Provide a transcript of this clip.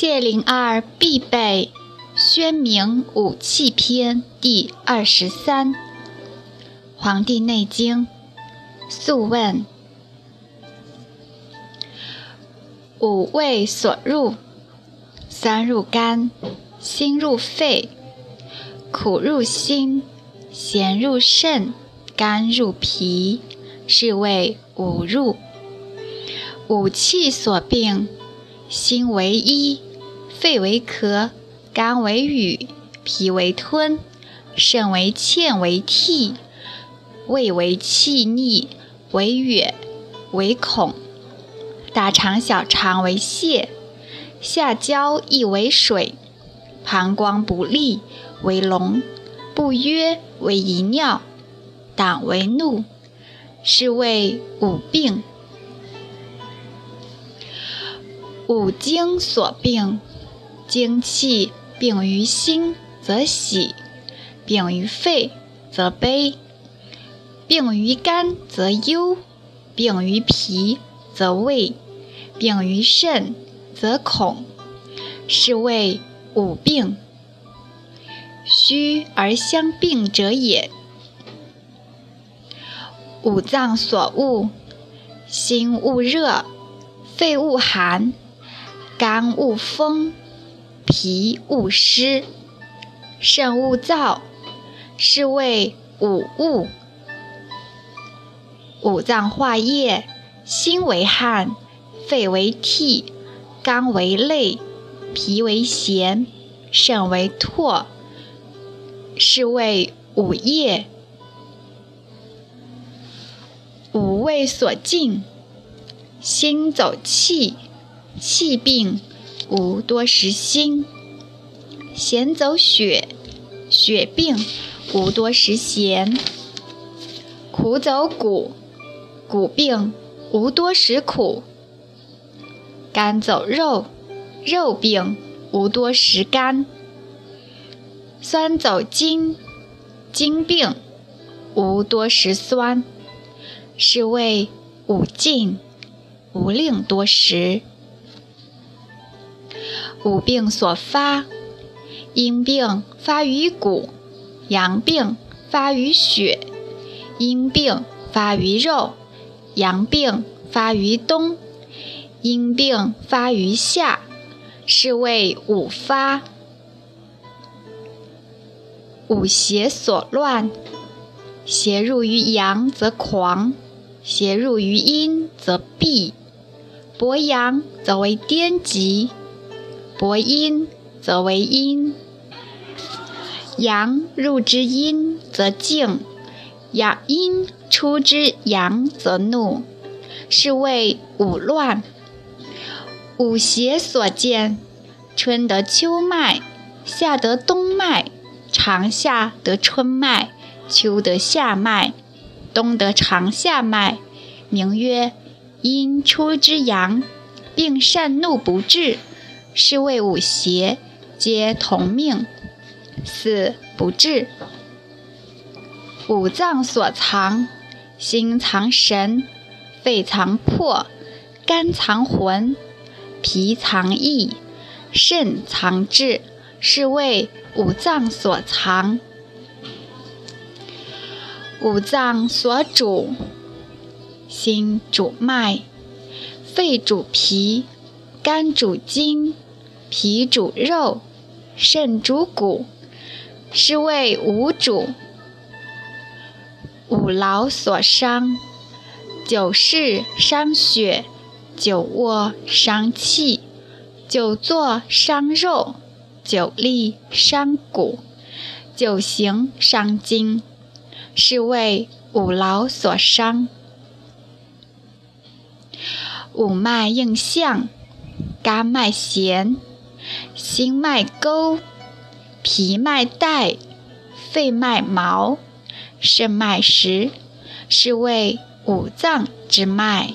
谢灵儿必备《宣明武器篇》第二十三，《黄帝内经·素问》：五味所入，酸入肝，辛入肺，苦入心，咸入肾，甘入脾，是谓五入。五气所病。心为一，肺为咳，肝为郁，脾为吞，肾为欠为涕，胃为气逆为哕为恐，大肠小肠为泻，下焦亦为水，膀胱不利为聋，不约为遗尿，胆为怒，是谓五病。五经所病，精气病于心则喜，病于肺则悲，病于肝则忧，病于脾则畏，病于肾则恐，是谓五病。虚而相病者也。五脏所恶，心恶热，肺恶寒。肝恶风，脾勿湿，肾勿燥，是谓五物。五脏化液，心为汗，肺为涕，肝为泪，脾为涎，肾为唾，是谓五液。五味所进，心走气。气病无多食辛，咸走血；血病。无多食咸，苦走骨；骨病。无多食苦，肝走肉；肉病。无多食甘，酸走筋；筋病。无多食酸，是谓五禁，无令多食。五病所发，阴病发于骨，阳病发于血，阴病发于肉，阳病发于冬，阴病发于夏，是谓五发。五邪所乱，邪入于阳则狂，邪入于阴则闭，博阳则为颠疾。薄阴则为阴，阳入之阴则静，阳阴出之阳则怒，是谓五乱。五邪所见，春得秋脉，夏得冬脉，长夏得春脉，秋得夏脉，冬得长夏脉，名曰阴出之阳，并善怒不治。是谓五邪皆同命，死不治。五脏所藏，心藏神，肺藏魄，肝藏魂，脾藏意，肾藏志，是谓五脏所藏。五脏所主，心主脉，肺主脾。肝主筋，脾主肉，肾主骨，是谓五主。五劳所伤，久视伤血，久卧伤气，久坐伤肉，久立伤骨，久行伤筋，是谓五劳所伤。五脉应象。肝脉弦，心脉沟，脾脉带，肺脉毛，肾脉实，是为五脏之脉。